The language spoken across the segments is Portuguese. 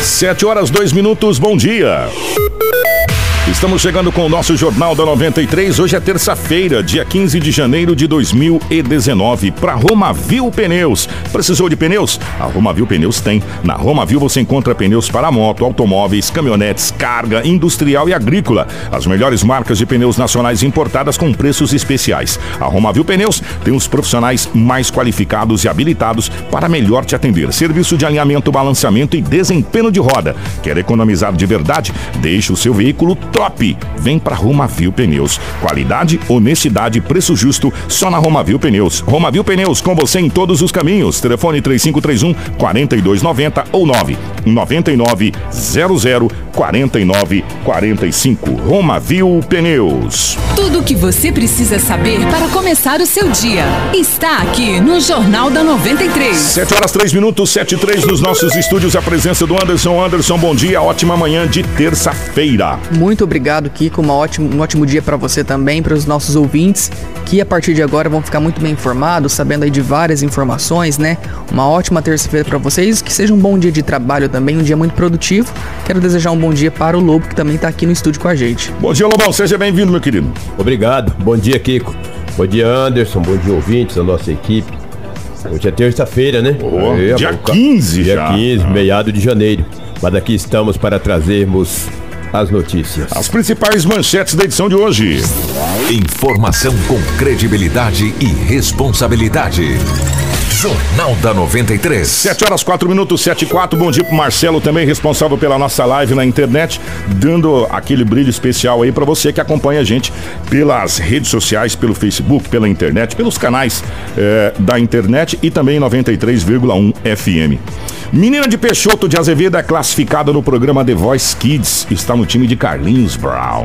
7 horas 2 minutos, bom dia. Estamos chegando com o nosso Jornal da 93. Hoje é terça-feira, dia 15 de janeiro de 2019. Para Romavil Pneus. Precisou de pneus? A Romavil Pneus tem. Na Romavil você encontra pneus para moto, automóveis, caminhonetes, carga, industrial e agrícola. As melhores marcas de pneus nacionais importadas com preços especiais. A Romavil Pneus tem os profissionais mais qualificados e habilitados para melhor te atender. Serviço de alinhamento, balanceamento e desempenho de roda. Quer economizar de verdade? Deixe o seu veículo top. Vem para Romavil Pneus. Qualidade, honestidade preço justo só na Romavil Pneus. Romavil Pneus com você em todos os caminhos. Telefone 3531 4290 ou 9 99 00 49 45. Romavil Pneus. Tudo o que você precisa saber para começar o seu dia está aqui no Jornal da 93. 7 horas 3 minutos, 7 e 3 nos nossos estúdios. A presença do Anderson. Anderson, bom dia. Ótima manhã de terça-feira. Muito obrigado, Kiko. Uma ótimo, um ótimo dia para você também, para os nossos ouvintes, que a partir de agora vão ficar muito bem informados, sabendo aí de várias informações, né? Uma ótima terça-feira para vocês, que seja um bom dia de trabalho também, um dia muito produtivo. Quero desejar um bom dia para o Lobo, que também está aqui no estúdio com a gente. Bom dia, Lobão. Seja bem-vindo, meu querido. Obrigado. Bom dia, Kiko. Bom dia, Anderson. Bom dia, ouvintes da nossa equipe. Hoje é terça-feira, né? Oh, dia bom, 15 Dia já. 15, meado de janeiro. Mas aqui estamos para trazermos as notícias. As principais manchetes da edição de hoje. Informação com credibilidade e responsabilidade. Jornal da 93. 7 horas 4 minutos, 7 e 4. Bom dia pro Marcelo, também responsável pela nossa live na internet, dando aquele brilho especial aí para você que acompanha a gente pelas redes sociais, pelo Facebook, pela internet, pelos canais eh, da internet e também 93,1 FM. Menina de Peixoto de Azevedo é classificada no programa The Voice Kids, está no time de Carlinhos Brown.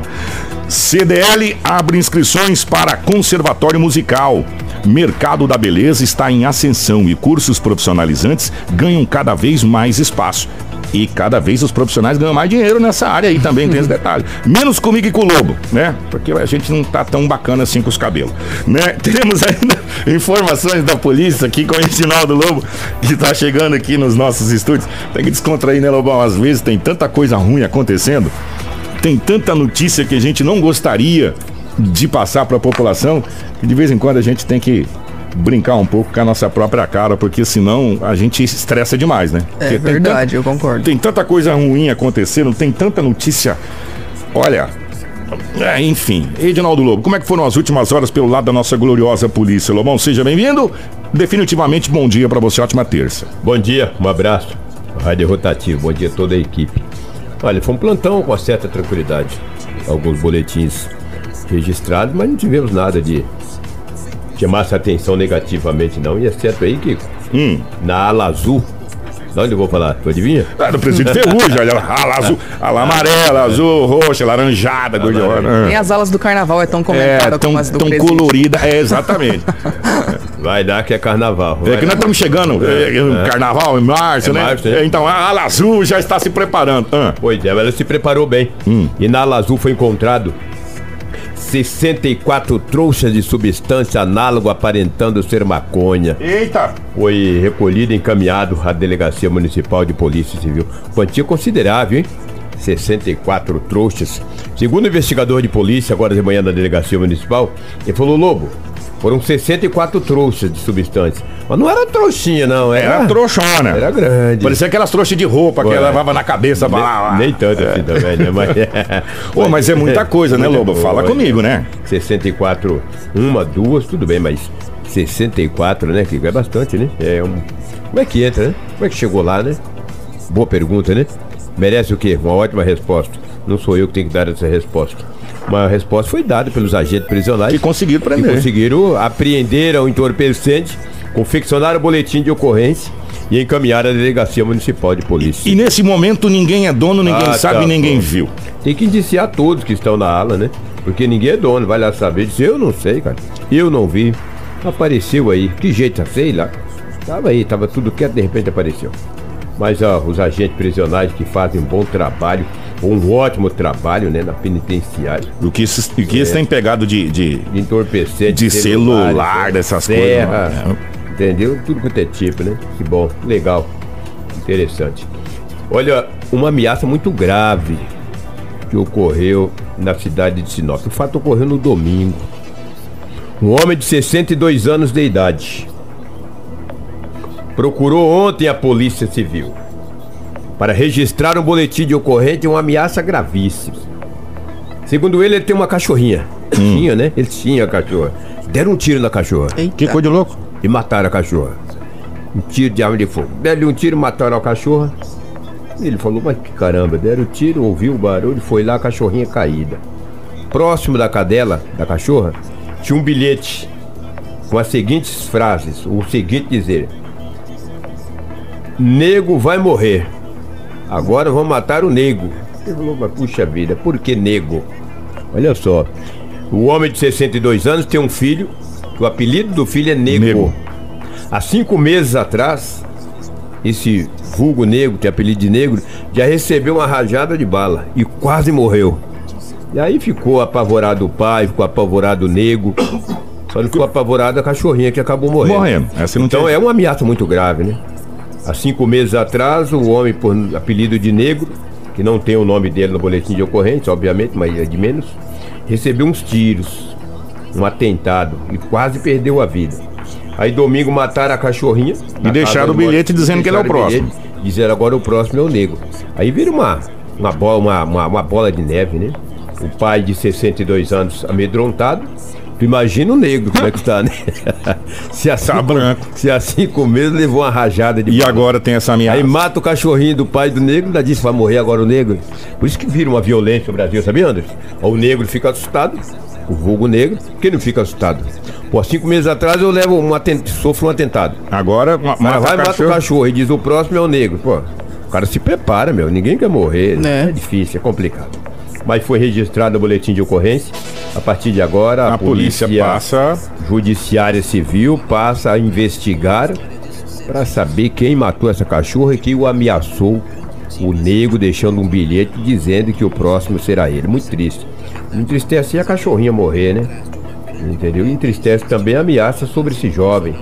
CDL abre inscrições para Conservatório Musical. Mercado da beleza está em ascensão e cursos profissionalizantes ganham cada vez mais espaço. E cada vez os profissionais ganham mais dinheiro nessa área aí também, tem esse detalhe. Menos comigo e com o Lobo, né? Porque a gente não tá tão bacana assim com os cabelos, né? Teremos ainda informações da polícia aqui com o Reginaldo Lobo, que tá chegando aqui nos nossos estúdios. Tem que descontrair, né, Lobão? Às vezes tem tanta coisa ruim acontecendo, tem tanta notícia que a gente não gostaria de passar para a população, que de vez em quando a gente tem que brincar um pouco com a nossa própria cara, porque senão a gente estressa demais, né? É Porque verdade, tan- eu concordo. Tem tanta coisa ruim acontecendo, tem tanta notícia. Olha. é, enfim, Edinaldo Lobo, como é que foram as últimas horas pelo lado da nossa gloriosa polícia, Lobão? Seja bem-vindo. Definitivamente bom dia para você, ótima terça. Bom dia, um abraço. Rádio Rotativo, bom dia a toda a equipe. Olha, foi um plantão com certa tranquilidade. Alguns boletins registrados, mas não tivemos nada de chamar essa atenção negativamente, não. E é certo aí que Hum. na ala azul, de onde eu vou falar? Tu adivinha? É do presídio Ferrugem, olha lá, ala azul, ala amarela, azul, roxa, laranjada, gordiosa. Nem as alas do carnaval é tão É, comentada tão, como as do tão presídio. colorida, é, exatamente. Vai dar que é carnaval. É que nós estamos chegando, é, é, carnaval em março, É né? março, né? É, Então a ala azul já está se preparando. Ah, Pois é, ela se preparou bem. E na ala azul foi encontrado 64 trouxas de substância análoga aparentando ser maconha. Eita! Foi recolhido e encaminhado à Delegacia Municipal de Polícia Civil. Quantia considerável, hein? 64 trouxas. Segundo o investigador de polícia, agora de manhã na Delegacia Municipal, ele falou, Lobo, foram 64 trouxas de substância. Mas não era trouxinha, não. Era, Era trouxona. Era grande. Parecia aquelas trouxas de roupa que ela levava na cabeça. Nem, lá, lá. nem tanto assim também, né? Mas, Ô, mas é muita coisa, né, Lobo? Fala comigo, né? 64, uma, duas, tudo bem, mas 64, né, Kiko? É bastante, né? É um... Como é que entra, né? Como é que chegou lá, né? Boa pergunta, né? Merece o quê? Uma ótima resposta. Não sou eu que tenho que dar essa resposta. Uma resposta foi dada pelos agentes prisionais. Que conseguiram que prender. conseguiram apreender o entorpecente, confeccionaram o boletim de ocorrência e encaminharam à delegacia municipal de polícia. E nesse momento ninguém é dono, ninguém Ah, sabe, tá ninguém bom. viu. Tem que indiciar todos que estão na ala, né? Porque ninguém é dono, vai lá saber. Diz, eu não sei, cara. Eu não vi. Apareceu aí. Que jeito, sei lá. Tava aí, tava tudo quieto, de repente apareceu. Mas ó, os agentes prisionais que fazem um bom trabalho, um ótimo trabalho, né, na penitenciária. O que esses, o que eles têm pegado de, de, De entorpecente. De celulares, celular, dessas serra, coisas, né? Entendeu? Tudo quanto é tipo, né? Que bom, legal. Interessante. Olha, uma ameaça muito grave que ocorreu na cidade de Sinop. O fato ocorreu no domingo. Um homem de 62 anos de idade procurou ontem a Polícia Civil para registrar um boletim de ocorrência de uma ameaça gravíssima. Segundo ele, ele tem uma cachorrinha. Tinha, né? Ele tinha a cachorra. Deram um tiro na cachorra Eita. Que coisa de louco. e mataram a cachorra. Um tiro de arma de fogo. Deram um tiro, mataram a cachorra. Ele falou, mas que caramba, deram o tiro, ouviu o barulho, foi lá a cachorrinha caída. Próximo da cadela, da cachorra, tinha um bilhete com as seguintes frases, o seguinte dizer. Nego vai morrer. Agora vão matar o nego. Ele falou, mas puxa vida, por que nego? Olha só. O homem de 62 anos tem um filho, o apelido do filho é Nego. Nego. Há cinco meses atrás, esse vulgo negro, que é apelido de negro, já recebeu uma rajada de bala e quase morreu. E aí ficou apavorado o pai, ficou apavorado o nego. Só não ficou apavorado a cachorrinha que acabou morrendo. Morrendo. Essa não então tem- é uma ameaça muito grave, né? Há cinco meses atrás, o homem, por apelido de negro, que não tem o nome dele no boletim de ocorrência, obviamente, mas é de menos, recebeu uns tiros, um atentado e quase perdeu a vida. Aí domingo mataram a cachorrinha. na deixaram o bilhete moço, dizendo que ele é o próximo. bilhete, Dizeram agora o próximo é o negro. Aí vira uma, uma, bola, uma, uma, uma bola de neve, né? O pai de 62 anos amedrontado. Tu imagina o negro, como é que tá, né? se assim, Tá branco. Se há cinco meses levou uma rajada de E agora tem essa ameaça. Aí mata o cachorrinho do pai do negro, ainda disse vai morrer agora o negro. Por isso que vira uma violência no Brasil, sabia, Anderson? O negro fica assustado, o vulgo negro, quem não fica assustado? Pô, cinco meses atrás eu levo um atent... sofro um atentado. Agora, ma- mata vai o mata o cachorro. cachorro e diz o próximo é o negro. Pô, o cara se prepara, meu. Ninguém quer morrer. Né? É difícil, é complicado. Mas foi registrado o boletim de ocorrência. A partir de agora, a, A polícia passa. Judiciária Civil passa a investigar para saber quem matou essa cachorra e quem o ameaçou. O nego deixando um bilhete dizendo que o próximo será ele. Muito triste. Entristece a cachorrinha morrer, né? Entendeu? E entristece também a ameaça sobre esse jovem.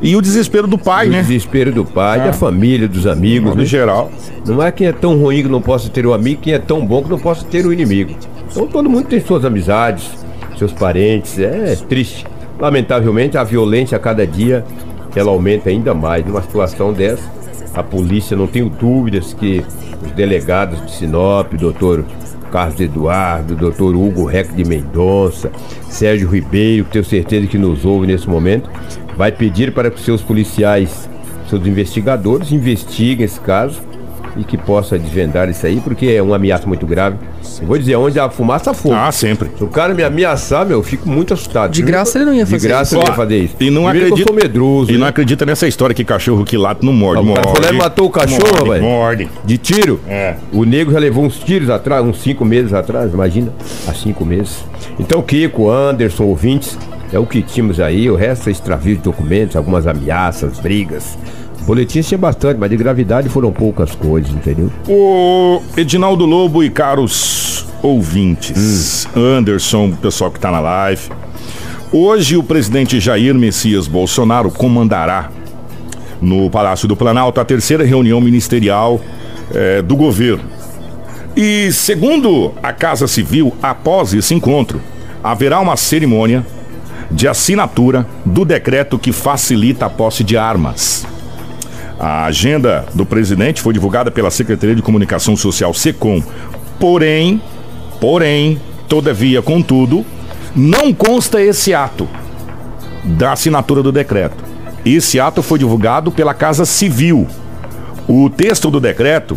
E o desespero do pai, o né? desespero do pai, da família, dos amigos. No né? geral. Não é quem é tão ruim que não possa ter o amigo, quem é tão bom que não possa ter o inimigo. Então todo mundo tem suas amizades, seus parentes. É triste. Lamentavelmente, a violência a cada dia ela aumenta ainda mais. Numa situação dessa, a polícia, não tenho dúvidas que os delegados de Sinop, doutor Carlos Eduardo, doutor Hugo Rec de Mendonça, Sérgio Ribeiro, que tenho certeza que nos ouve nesse momento, vai pedir para que seus policiais, seus investigadores, investiguem esse caso e que possa desvendar isso aí, porque é uma ameaça muito grave. Eu vou dizer, onde há fumaça, há fogo. Ah, sempre. Se o cara me ameaçar, meu, eu fico muito assustado. De graça ele não ia fazer De graça isso. ele ia Ó, fazer isso. E não Primeiro acredita. Eu sou medroso. E não né? acredita nessa história que cachorro que late não morde. O cara morde. foi matou o cachorro, morde, velho. Morde. De tiro? É. O nego já levou uns tiros atrás, uns cinco meses atrás, imagina. Há cinco meses. Então, Kiko, Anderson, ouvintes, é o que tínhamos aí. O resto é extravio de documentos, algumas ameaças, brigas. Boletins tinha bastante, mas de gravidade foram poucas coisas, entendeu? O Edinaldo Lobo e caros ouvintes, Anderson, pessoal que está na live. Hoje o presidente Jair Messias Bolsonaro comandará no Palácio do Planalto a terceira reunião ministerial eh, do governo. E segundo a Casa Civil, após esse encontro, haverá uma cerimônia de assinatura do decreto que facilita a posse de armas. A agenda do presidente foi divulgada pela Secretaria de Comunicação Social SECOM. Porém, porém, todavia, contudo, não consta esse ato da assinatura do decreto. Esse ato foi divulgado pela Casa Civil. O texto do decreto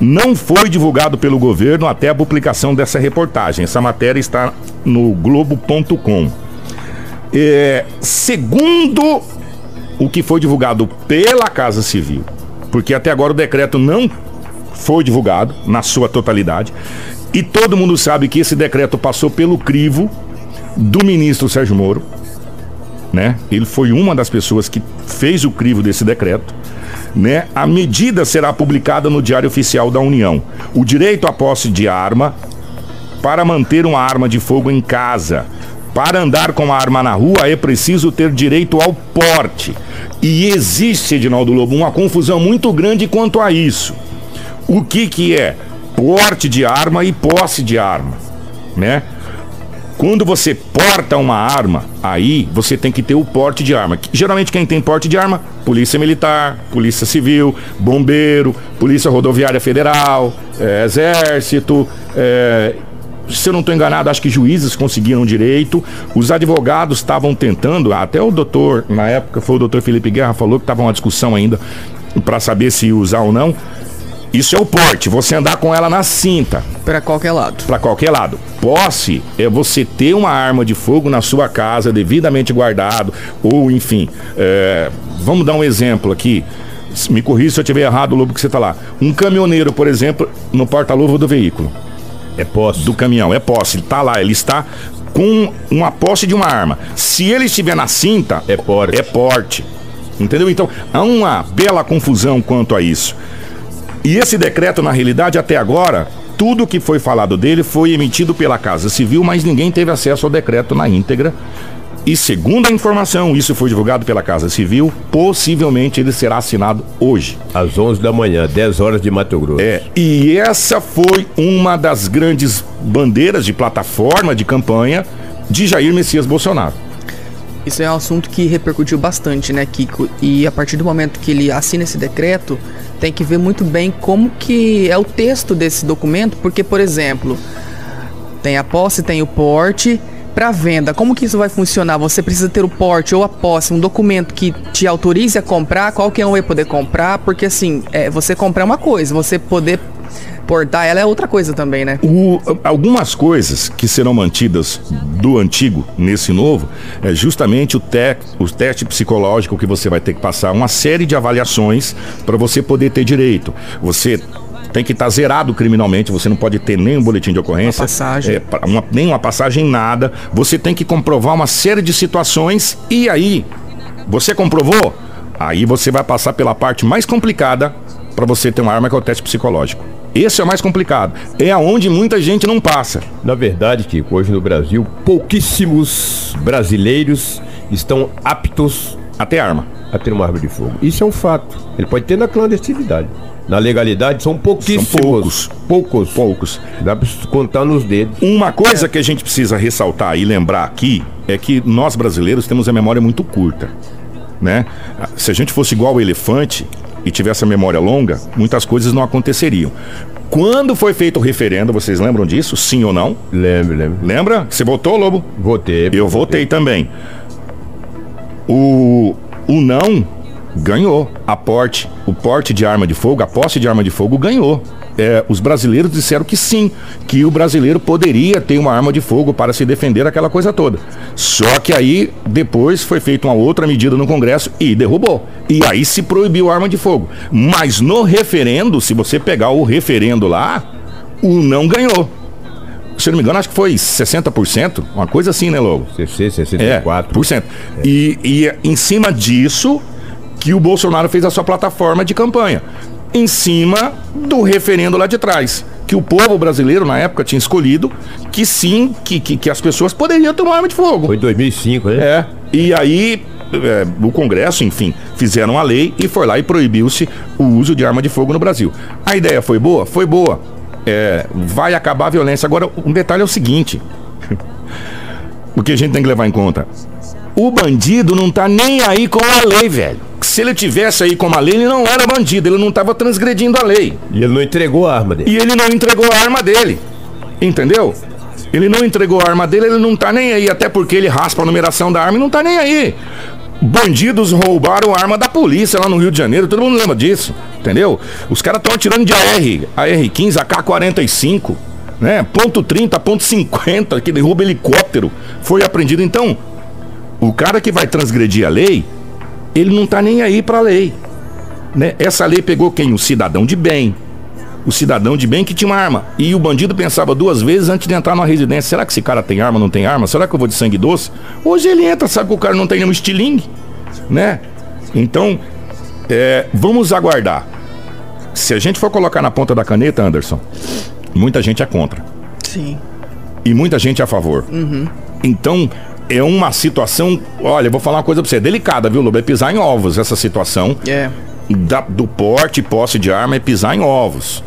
não foi divulgado pelo governo até a publicação dessa reportagem. Essa matéria está no Globo.com. É, segundo o que foi divulgado pela Casa Civil, porque até agora o decreto não foi divulgado na sua totalidade, e todo mundo sabe que esse decreto passou pelo crivo do ministro Sérgio Moro, né? Ele foi uma das pessoas que fez o crivo desse decreto. Né? A medida será publicada no Diário Oficial da União. O direito à posse de arma para manter uma arma de fogo em casa. Para andar com a arma na rua é preciso ter direito ao porte. E existe, Edinaldo Lobo, uma confusão muito grande quanto a isso. O que que é porte de arma e posse de arma, né? Quando você porta uma arma, aí você tem que ter o porte de arma. Geralmente quem tem porte de arma, polícia militar, polícia civil, bombeiro, polícia rodoviária federal, é, exército, é, se eu não estou enganado, acho que juízes conseguiram direito. Os advogados estavam tentando, até o doutor, na época foi o doutor Felipe Guerra, falou que estava uma discussão ainda para saber se usar ou não. Isso é o porte, você andar com ela na cinta. Para qualquer lado. Para qualquer lado. Posse é você ter uma arma de fogo na sua casa, devidamente guardado, ou enfim. É, vamos dar um exemplo aqui. Me corrija se eu estiver errado, Lobo, que você está lá. Um caminhoneiro, por exemplo, no porta-luva do veículo. É posse. Do caminhão, é posse. Ele está lá, ele está com uma posse de uma arma. Se ele estiver na cinta, é porte. É porte. Entendeu? Então, há uma bela confusão quanto a isso. E esse decreto, na realidade, até agora, tudo que foi falado dele foi emitido pela Casa Civil, mas ninguém teve acesso ao decreto na íntegra. E segundo a informação, isso foi divulgado pela Casa Civil, possivelmente ele será assinado hoje. Às 11 da manhã, 10 horas de Mato Grosso. É, e essa foi uma das grandes bandeiras de plataforma de campanha de Jair Messias Bolsonaro. Isso é um assunto que repercutiu bastante, né, Kiko? E a partir do momento que ele assina esse decreto, tem que ver muito bem como que é o texto desse documento, porque, por exemplo, tem a posse, tem o porte. Para venda, como que isso vai funcionar? Você precisa ter o porte ou a posse, um documento que te autorize a comprar, qualquer um vai poder comprar, porque assim, é, você comprar uma coisa, você poder portar ela é outra coisa também, né? O, algumas coisas que serão mantidas do antigo nesse novo é justamente o, te, o teste psicológico que você vai ter que passar, uma série de avaliações para você poder ter direito. Você tem que estar tá zerado criminalmente, você não pode ter nem um boletim de ocorrência. Uma passagem. É, uma, nem uma passagem, nada. Você tem que comprovar uma série de situações e aí, você comprovou? Aí você vai passar pela parte mais complicada para você ter uma arma, que é o teste psicológico. Esse é o mais complicado. É aonde muita gente não passa. Na verdade, Kiko, hoje no Brasil, pouquíssimos brasileiros estão aptos a ter arma. A ter uma arma de fogo. Isso é um fato. Ele pode ter na clandestinidade. Na legalidade são pouquíssimos. São poucos. Poucos. Poucos. Dá pra contar nos dedos. Uma coisa que a gente precisa ressaltar e lembrar aqui é que nós brasileiros temos a memória muito curta. Né? Se a gente fosse igual ao elefante, e tivesse a memória longa, muitas coisas não aconteceriam. Quando foi feito o referendo, vocês lembram disso? Sim ou não? Lembro, lembro. Lembra? Você votou, Lobo? Votei. Eu votei, votei também. O, o não ganhou. A porte, o porte de arma de fogo, a posse de arma de fogo ganhou é, os brasileiros disseram que sim, que o brasileiro poderia ter uma arma de fogo para se defender aquela coisa toda. Só que aí depois foi feita uma outra medida no Congresso e derrubou. E aí se proibiu a arma de fogo. Mas no referendo, se você pegar o referendo lá, o não ganhou. Se não me engano, acho que foi 60%, uma coisa assim, né, Lobo? 60, 64%. É, e, e em cima disso que o Bolsonaro fez a sua plataforma de campanha em cima do referendo lá de trás. Que o povo brasileiro, na época, tinha escolhido que sim, que, que, que as pessoas poderiam ter uma arma de fogo. Foi em 2005, né? É. E aí, é, o Congresso, enfim, fizeram a lei e foi lá e proibiu-se o uso de arma de fogo no Brasil. A ideia foi boa? Foi boa. É, vai acabar a violência. Agora, um detalhe é o seguinte: o que a gente tem que levar em conta. O bandido não tá nem aí com a lei, velho se ele tivesse aí como a lei, ele não era bandido, ele não estava transgredindo a lei. E ele não entregou a arma dele. E ele não entregou a arma dele. Entendeu? Ele não entregou a arma dele, ele não tá nem aí, até porque ele raspa a numeração da arma e não tá nem aí. Bandidos roubaram a arma da polícia lá no Rio de Janeiro, todo mundo lembra disso. Entendeu? Os caras estão atirando de AR, AR-15, AK-45, né? Ponto 30, ponto 50, que derruba helicóptero. Foi apreendido. Então, o cara que vai transgredir a lei, ele não tá nem aí pra lei. Né? Essa lei pegou quem? O cidadão de bem. O cidadão de bem que tinha uma arma. E o bandido pensava duas vezes antes de entrar numa residência. Será que esse cara tem arma, não tem arma? Será que eu vou de sangue doce? Hoje ele entra, sabe que o cara não tem nenhum estilingue, né? Então, é, vamos aguardar. Se a gente for colocar na ponta da caneta, Anderson, muita gente é contra. Sim. E muita gente é a favor. Então, é uma situação. Olha, eu vou falar uma coisa pra você, é delicada, viu, Lobo? É pisar em ovos essa situação É. da- do porte e posse de arma é pisar em ovos.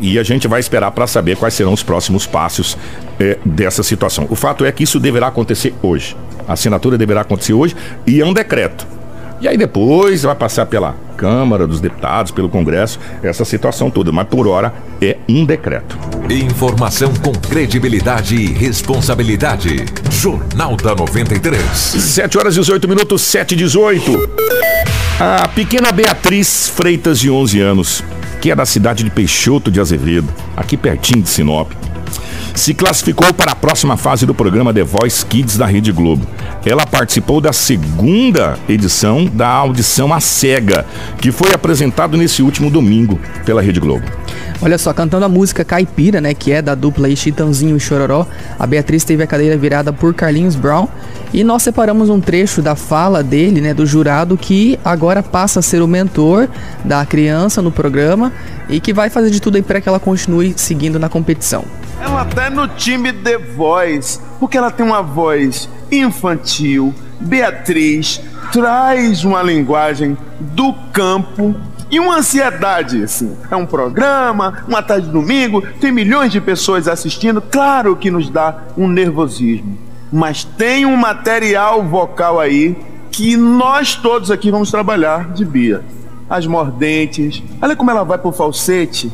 E a gente vai esperar para saber quais serão os próximos passos eh, dessa situação. O fato é que isso deverá acontecer hoje. A assinatura deverá acontecer hoje e é um decreto. E aí depois vai passar pela Câmara dos Deputados, pelo Congresso, essa situação toda. Mas por hora é um decreto. Informação com credibilidade e responsabilidade. Jornal da 93. 7 horas e 18 minutos, 7 e 18. A pequena Beatriz Freitas, de 11 anos, que é da cidade de Peixoto de Azevedo, aqui pertinho de Sinop, se classificou para a próxima fase do programa The Voice Kids da Rede Globo. Ela participou da segunda edição da audição à cega, que foi apresentado nesse último domingo pela Rede Globo. Olha só, cantando a música Caipira, né, que é da dupla Chitãozinho e Chororó, a Beatriz teve a cadeira virada por Carlinhos Brown e nós separamos um trecho da fala dele, né, do jurado que agora passa a ser o mentor da criança no programa e que vai fazer de tudo aí para que ela continue seguindo na competição. Ela tá no time The Voice, porque ela tem uma voz infantil. Beatriz traz uma linguagem do campo e uma ansiedade, assim. É um programa, uma tarde de domingo, tem milhões de pessoas assistindo, claro que nos dá um nervosismo. Mas tem um material vocal aí que nós todos aqui vamos trabalhar de Bia. As mordentes, olha como ela vai pro falsete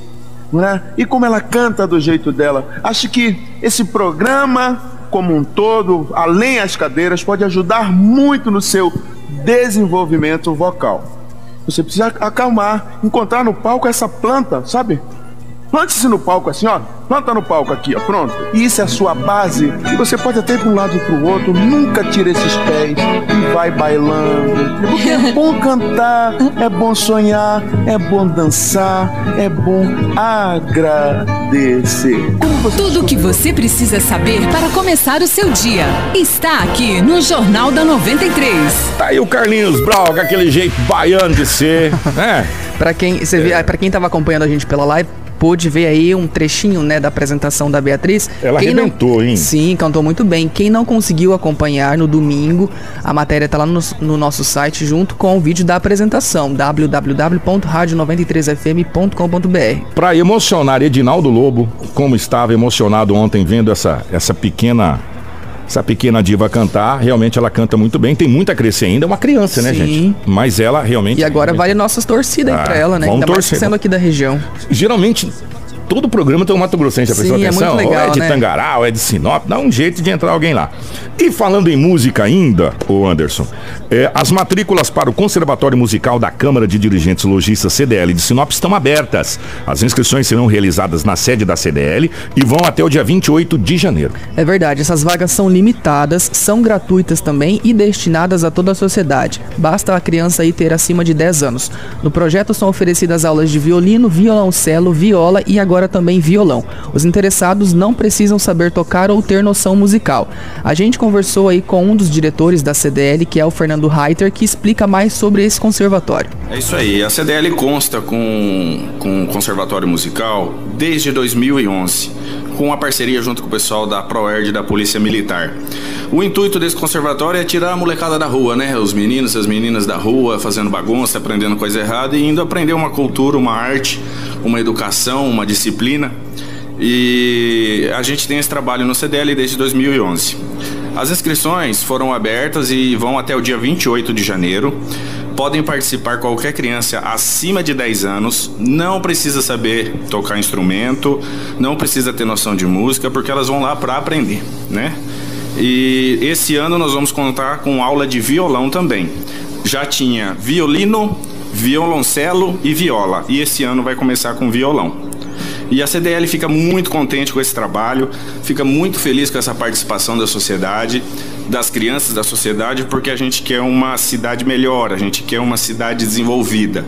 né? E como ela canta do jeito dela. Acho que esse programa, como um todo, além as cadeiras, pode ajudar muito no seu desenvolvimento vocal. Você precisa acalmar, encontrar no palco essa planta, sabe? Plante-se no palco assim, ó. Planta no palco aqui, ó. Pronto. E isso é a sua base. E você pode até ir para um lado e para o outro. Nunca tira esses pés e vai bailando. Porque é bom cantar, é bom sonhar, é bom dançar, é bom agradecer. Tudo o que você precisa saber para começar o seu dia está aqui no Jornal da 93. Tá aí o Carlinhos Brau, com aquele jeito baiano de ser, né? Para quem você vê, para quem tava acompanhando a gente pela live, pôde ver aí um trechinho, né, da apresentação da Beatriz. Ela Quem não- arrebentou, hein? Sim, cantou muito bem. Quem não conseguiu acompanhar no domingo, a matéria tá lá no, no nosso site junto com o vídeo da apresentação, www.radio93fm.com.br. Pra emocionar Edinaldo Lobo, como estava emocionado ontem vendo essa, essa pequena essa pequena diva cantar, realmente ela canta muito bem, tem muito a crescer ainda, é uma criança, né, Sim. gente? Mas ela realmente E agora vale nossas torcidas aí Ah, pra ela, né? vamos Ainda mais torcer. sendo aqui da região. geralmente todo programa tem um Mato Grossense, já Sim, é atenção? muito legal, ou é de né? Tangará, ou é de Sinop, dá um jeito de entrar alguém lá. E falando em música ainda, o Anderson, é, as matrículas para o Conservatório Musical da Câmara de Dirigentes Logistas CDL de Sinop estão abertas. As inscrições serão realizadas na sede da CDL e vão até o dia 28 de janeiro. É verdade, essas vagas são limitadas, são gratuitas também e destinadas a toda a sociedade. Basta a criança aí ter acima de 10 anos. No projeto são oferecidas aulas de violino, violoncelo, viola e agora também violão. Os interessados não precisam saber tocar ou ter noção musical. A gente conversou aí com um dos diretores da CDL, que é o Fernando Reiter, que explica mais sobre esse conservatório. É isso aí. A CDL consta com, com o Conservatório Musical desde 2011, com uma parceria junto com o pessoal da ProErd e da Polícia Militar. O intuito desse conservatório é tirar a molecada da rua, né? Os meninos as meninas da rua fazendo bagunça, aprendendo coisa errada e indo aprender uma cultura, uma arte, uma educação, uma disciplina. E a gente tem esse trabalho no CDL desde 2011. As inscrições foram abertas e vão até o dia 28 de janeiro. Podem participar qualquer criança acima de 10 anos, não precisa saber tocar instrumento, não precisa ter noção de música, porque elas vão lá para aprender, né? E esse ano nós vamos contar com aula de violão também. Já tinha violino, violoncelo e viola. E esse ano vai começar com violão. E a CDL fica muito contente com esse trabalho, fica muito feliz com essa participação da sociedade, das crianças da sociedade, porque a gente quer uma cidade melhor, a gente quer uma cidade desenvolvida.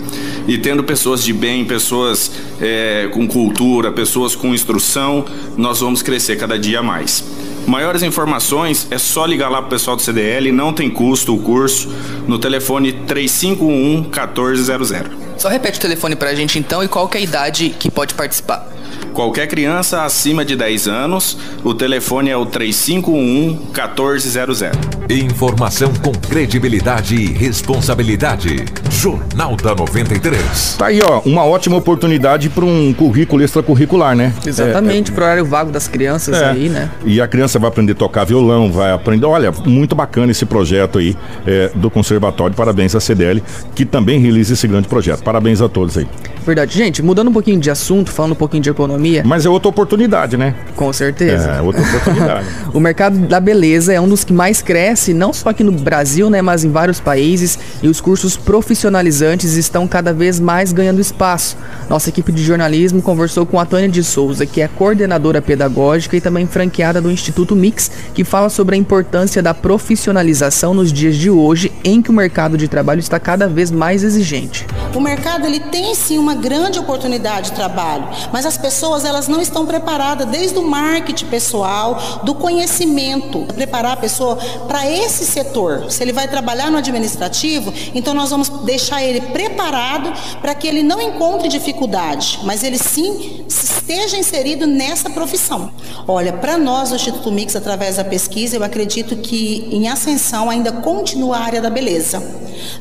E tendo pessoas de bem, pessoas é, com cultura, pessoas com instrução, nós vamos crescer cada dia mais. Maiores informações é só ligar lá pro pessoal do CDL, não tem custo o curso, no telefone 3511 1400. Só repete o telefone pra gente então e qual que é a idade que pode participar. Qualquer criança acima de 10 anos, o telefone é o 3511 1400. Informação com credibilidade e responsabilidade. Jornal da 93. Tá aí, ó, uma ótima oportunidade para um currículo extracurricular, né? Exatamente, pro horário vago das crianças É. aí, né? E a criança vai aprender a tocar violão, vai aprender. Olha, muito bacana esse projeto aí é, do Conservatório. Parabéns à CDL, que também realiza esse grande projeto. Parabéns a todos aí. Verdade. Gente, mudando um pouquinho de assunto, falando um pouquinho de economia, Mas é outra oportunidade, né? com certeza. É, outra oportunidade. O mercado da beleza é um dos que mais cresce, não só aqui no Brasil, né, mas em vários países, e os cursos profissionalizantes estão cada vez mais ganhando espaço. Nossa equipe de jornalismo conversou com a Tânia de Souza, que é coordenadora pedagógica e também franqueada do Instituto Mix, que fala sobre a importância da profissionalização nos dias de hoje, em que o mercado de trabalho está cada vez mais exigente. O mercado ele tem sim uma grande oportunidade de trabalho, mas as pessoas elas não estão preparadas desde o marketing pessoal, do conhecimento, preparar a pessoa para esse setor. Se ele vai trabalhar no administrativo, então nós vamos deixar ele preparado para que ele não encontre dificuldade, mas ele sim esteja inserido nessa profissão. Olha, para nós do Instituto Mix através da pesquisa, eu acredito que em ascensão ainda continua a área da beleza.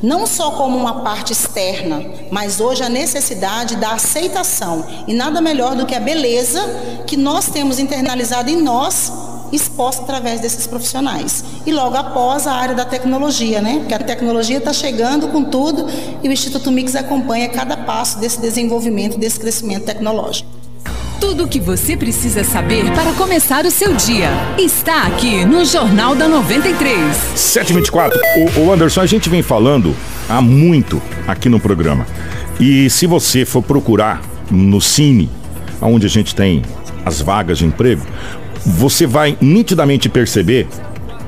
Não só como uma parte externa, mas hoje a necessidade da aceitação. E nada melhor do que a beleza que nós temos internalizado em nós, exposta através desses profissionais. E logo após a área da tecnologia, né? Porque a tecnologia está chegando com tudo e o Instituto Mix acompanha cada passo desse desenvolvimento, desse crescimento tecnológico. Tudo o que você precisa saber para começar o seu dia está aqui no Jornal da 93. 724. O, o Anderson, a gente vem falando há muito aqui no programa. E se você for procurar no Cine, onde a gente tem as vagas de emprego, você vai nitidamente perceber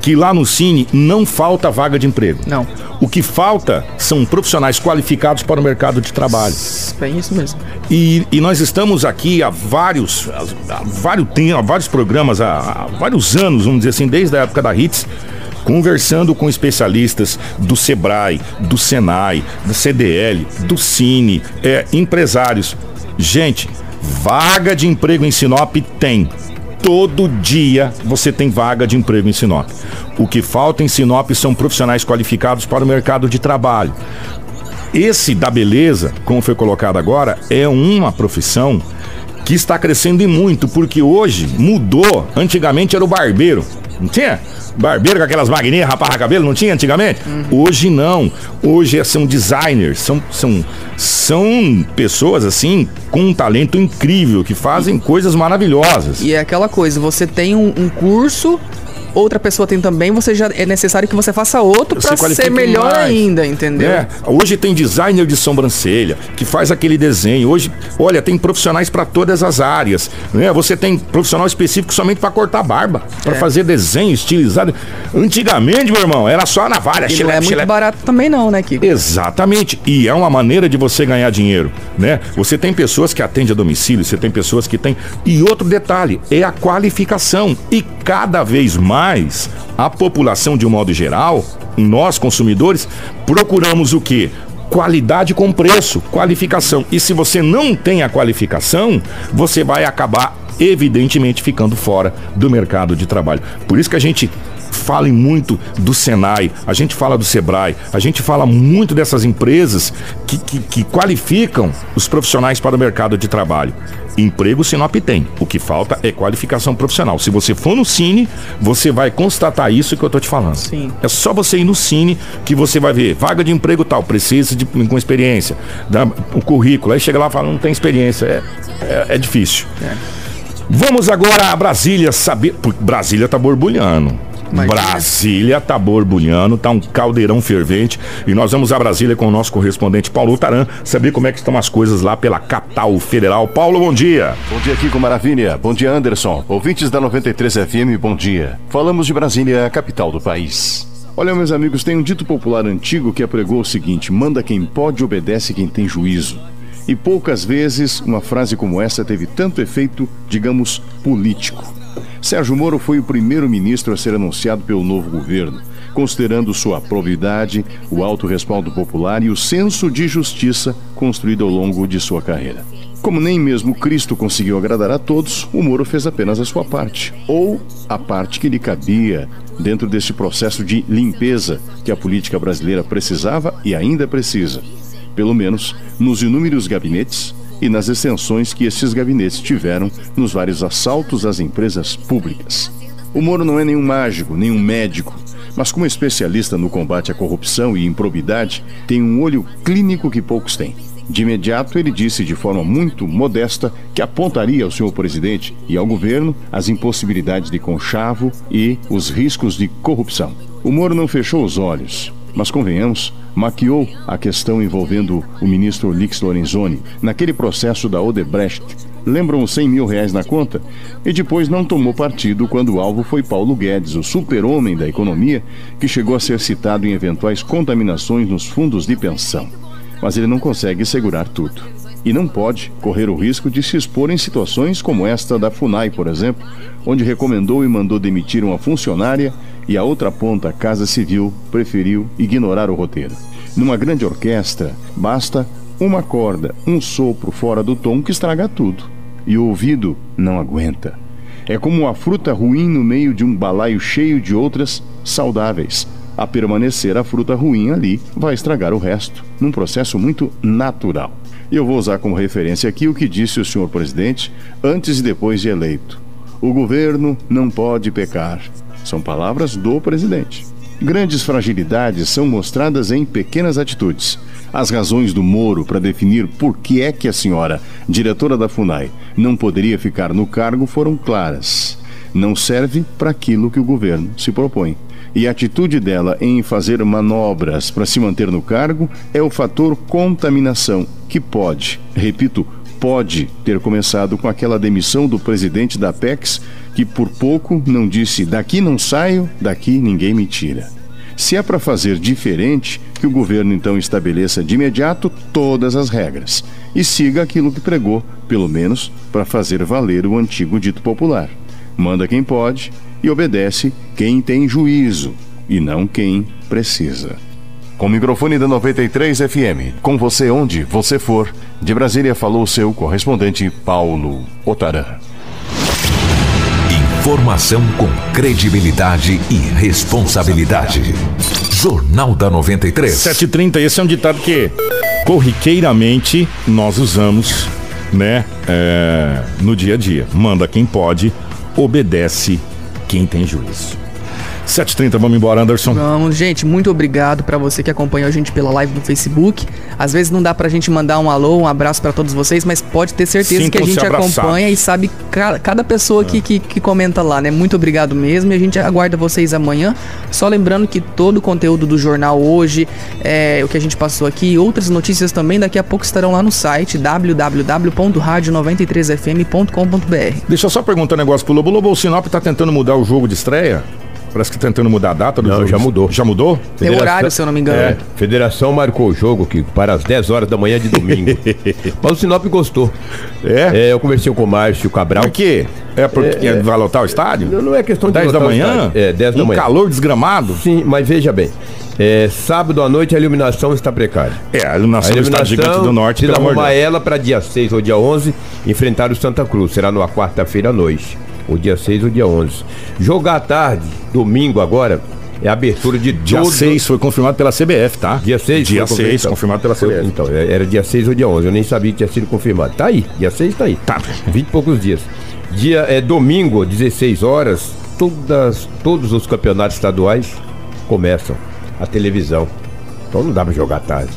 que lá no Cine não falta vaga de emprego. Não. O que falta são profissionais qualificados para o mercado de trabalho. Bem isso mesmo. E, e nós estamos aqui há vários, há vários, tem- há vários programas, há, há vários anos, vamos dizer assim, desde a época da HITS, conversando com especialistas do Sebrae, do Senai, da CDL, do Cine, é, empresários. Gente, vaga de emprego em Sinop tem. Todo dia você tem vaga de emprego em Sinop. O que falta em Sinop são profissionais qualificados para o mercado de trabalho. Esse da beleza, como foi colocado agora, é uma profissão que está crescendo e muito, porque hoje mudou. Antigamente era o barbeiro, não tinha? Barbeiro com aquelas maquininhas, rapar cabelo, não tinha antigamente? Hoje não. Hoje é- são designers, são, são, são pessoas assim com um talento incrível, que fazem coisas maravilhosas. E é aquela coisa, você tem um, um curso, outra pessoa tem também, você já é necessário que você faça outro para ser melhor mais. ainda, entendeu? É, hoje tem designer de sobrancelha que faz aquele desenho. Hoje, olha, tem profissionais para todas as áreas. Né? Você tem profissional específico somente para cortar barba, para É. fazer desenho estilizado. Antigamente, meu irmão, era só a navalha. E não xilep, é muito xilep. barato também não, né, Kiko? Exatamente. E é uma maneira de você ganhar dinheiro, né? Você tem pessoas que atendem a domicílio, você tem pessoas que têm. E outro detalhe é a qualificação. E cada vez mais a população, de um modo geral, nós consumidores, procuramos o quê? Qualidade com preço, qualificação. E se você não tem a qualificação, você vai acabar, evidentemente, ficando fora do mercado de trabalho. Por isso que a gente fala muito do Senai, a gente fala do Sebrae, a gente fala muito dessas empresas que, que, que qualificam os profissionais para o mercado de trabalho. Emprego Sinop tem. O que falta é qualificação profissional. Se você for no Cine, você vai constatar isso que eu tô te falando. Sim. É só você ir no Cine que você vai ver. Vaga de emprego tal, precisa de com experiência. Dá o currículo. Aí chega lá e fala, não tem experiência. É, é, é difícil. Vamos agora a Brasília saber. porque Brasília tá borbulhando. Imagina. Brasília tá borbulhando, tá um caldeirão fervente. E nós vamos a Brasília com o nosso correspondente Paulo Taran, saber como é que estão as coisas lá pela capital federal. Paulo, bom dia. Bom dia, Kiko Maravilha. Bom dia, Anderson. Ouvintes da 93 FM, bom dia. Falamos de Brasília, a capital do país. Olha, meus amigos, tem um dito popular antigo que apregou o seguinte: manda quem pode, obedece quem tem juízo. E poucas vezes uma frase como essa teve tanto efeito, digamos, político. Sérgio Moro foi o primeiro ministro a ser anunciado pelo novo governo, considerando sua probidade, o alto respaldo popular e o senso de justiça construído ao longo de sua carreira. Como nem mesmo Cristo conseguiu agradar a todos, o Moro fez apenas a sua parte, ou a parte que lhe cabia dentro desse processo de limpeza que a política brasileira precisava e ainda precisa pelo menos nos inúmeros gabinetes e nas extensões que esses gabinetes tiveram nos vários assaltos às empresas públicas. O Moro não é nenhum mágico, nenhum médico, mas como especialista no combate à corrupção e improbidade, tem um olho clínico que poucos têm. De imediato, ele disse de forma muito modesta que apontaria ao senhor presidente e ao governo as impossibilidades de conchavo e os riscos de corrupção. O Moro não fechou os olhos, mas convenhamos, maquiou a questão envolvendo o ministro Lix Lorenzoni naquele processo da Odebrecht. Lembram os 100 mil reais na conta? E depois não tomou partido quando o alvo foi Paulo Guedes, o super-homem da economia, que chegou a ser citado em eventuais contaminações nos fundos de pensão. Mas ele não consegue segurar tudo. E não pode correr o risco de se expor em situações como esta da FUNAI, por exemplo, onde recomendou e mandou demitir uma funcionária e a outra ponta, a Casa Civil, preferiu ignorar o roteiro. Numa grande orquestra, basta uma corda, um sopro fora do tom que estraga tudo. E o ouvido não aguenta. É como uma fruta ruim no meio de um balaio cheio de outras saudáveis. A permanecer a fruta ruim ali vai estragar o resto, num processo muito natural. Eu vou usar como referência aqui o que disse o senhor presidente antes e depois de eleito. O governo não pode pecar, são palavras do presidente. Grandes fragilidades são mostradas em pequenas atitudes. As razões do Moro para definir por que é que a senhora, diretora da FUNAI, não poderia ficar no cargo foram claras. Não serve para aquilo que o governo se propõe. E a atitude dela em fazer manobras para se manter no cargo é o fator contaminação, que pode, repito, pode ter começado com aquela demissão do presidente da Apex que por pouco não disse: daqui não saio, daqui ninguém me tira. Se é para fazer diferente, que o governo então estabeleça de imediato todas as regras e siga aquilo que pregou, pelo menos para fazer valer o antigo dito popular: manda quem pode e obedece quem tem juízo e não quem precisa. Com o microfone da 93 FM, com você onde você for, de Brasília falou seu correspondente Paulo Otaran. Informação com credibilidade e responsabilidade. Jornal da 93. 7h30, esse é um ditado que corriqueiramente nós usamos, né? é, no dia a dia. Manda quem pode, obedece quem tem juízo. 7h30, vamos embora, Anderson. Vamos, gente, muito obrigado pra você que acompanhou a gente pela live no Facebook. Às vezes não dá pra gente mandar um alô, um abraço pra todos vocês, mas pode ter certeza que a gente acompanha e sabe ca- cada pessoa que, que, que comenta lá, né? Muito obrigado mesmo e a gente aguarda vocês amanhã. Só lembrando que todo o conteúdo do jornal hoje, é, o que a gente passou aqui e outras notícias também daqui a pouco estarão lá no site www.radio93fm.com.br. Deixa eu só perguntar um negócio pro Lobo. Lobo, o Sinop tá tentando mudar o jogo de estreia? Parece que tá tentando mudar a data do Não, jogo. já mudou. Já mudou? Tem horário, se eu não me engano. É, Federação marcou o jogo que para as 10 horas da manhã de domingo. Mas o Sinop gostou. É? É, eu conversei com o Márcio Cabral. Por quê? É porque vai lotar o estádio? Não, não é questão de 10 da manhã? É, 10 da um manhã. calor desgramado? Sim, mas veja bem. é, sábado à noite a iluminação está precária. É, a iluminação, do estádio gigante do norte, precisa arrumar ela para dia 6 ou dia 11 enfrentar o Santa Cruz. Será numa quarta-feira à noite. O dia 6 ou dia 11. Jogar à tarde, domingo agora, é a abertura de Dia todos- 6 foi confirmado pela CBF, tá? Dia 6? Dia foi 6, confirmado pela CBF. Então, é- era dia 6 ou dia 11. Eu nem sabia que tinha sido confirmado. Tá aí, dia 6 tá aí. Tá. 20 e poucos dias. Dia é domingo, 16 horas, todas, todos os campeonatos estaduais começam a televisão. Então não dá pra jogar à tarde.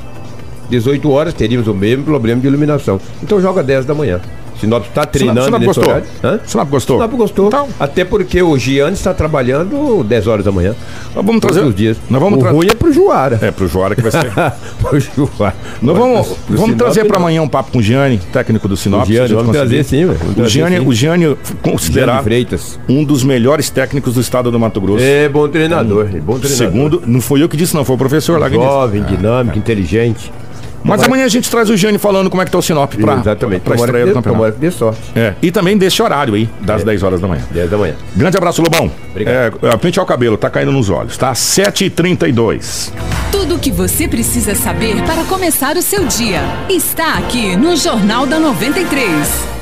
18 horas teríamos o mesmo problema de iluminação. Então joga 10 da manhã. Sinop está treinando Sinop nesse gostou? horário. Hã? Sinop gostou? Sinop gostou. Então. Até porque o Gianni está trabalhando 10 horas da manhã. Nós vamos Todos trazer. os dias. Nós vamos o ruim é pro Juara. É, pro Joara que vai ser. pro Juara. Nós vamos, Pro vamos Sinop, trazer para amanhã um papo com o Gianni, técnico do Sinop. O Gianni, vamos conseguir. trazer sim, velho. O Gianni, sim. o Gianni considerado um dos melhores técnicos do estado do Mato Grosso. É bom treinador. é bom treinador. Segundo, não foi eu que disse, não, foi o professor lá que disse. Jovem, dinâmico, inteligente. Mas amanhã a gente traz o Gianni falando como é que tá o Sinop pra, Exatamente. pra estreia do dê- tomara campeonato. que dê sorte. É, e também desse horário aí, das 10 horas da manhã. 10 da manhã. Grande abraço, Lobão. Obrigado. É, pentear o cabelo, tá caindo nos olhos, tá? 7h32. Tudo o que você precisa saber para começar o seu dia está aqui no Jornal da 93.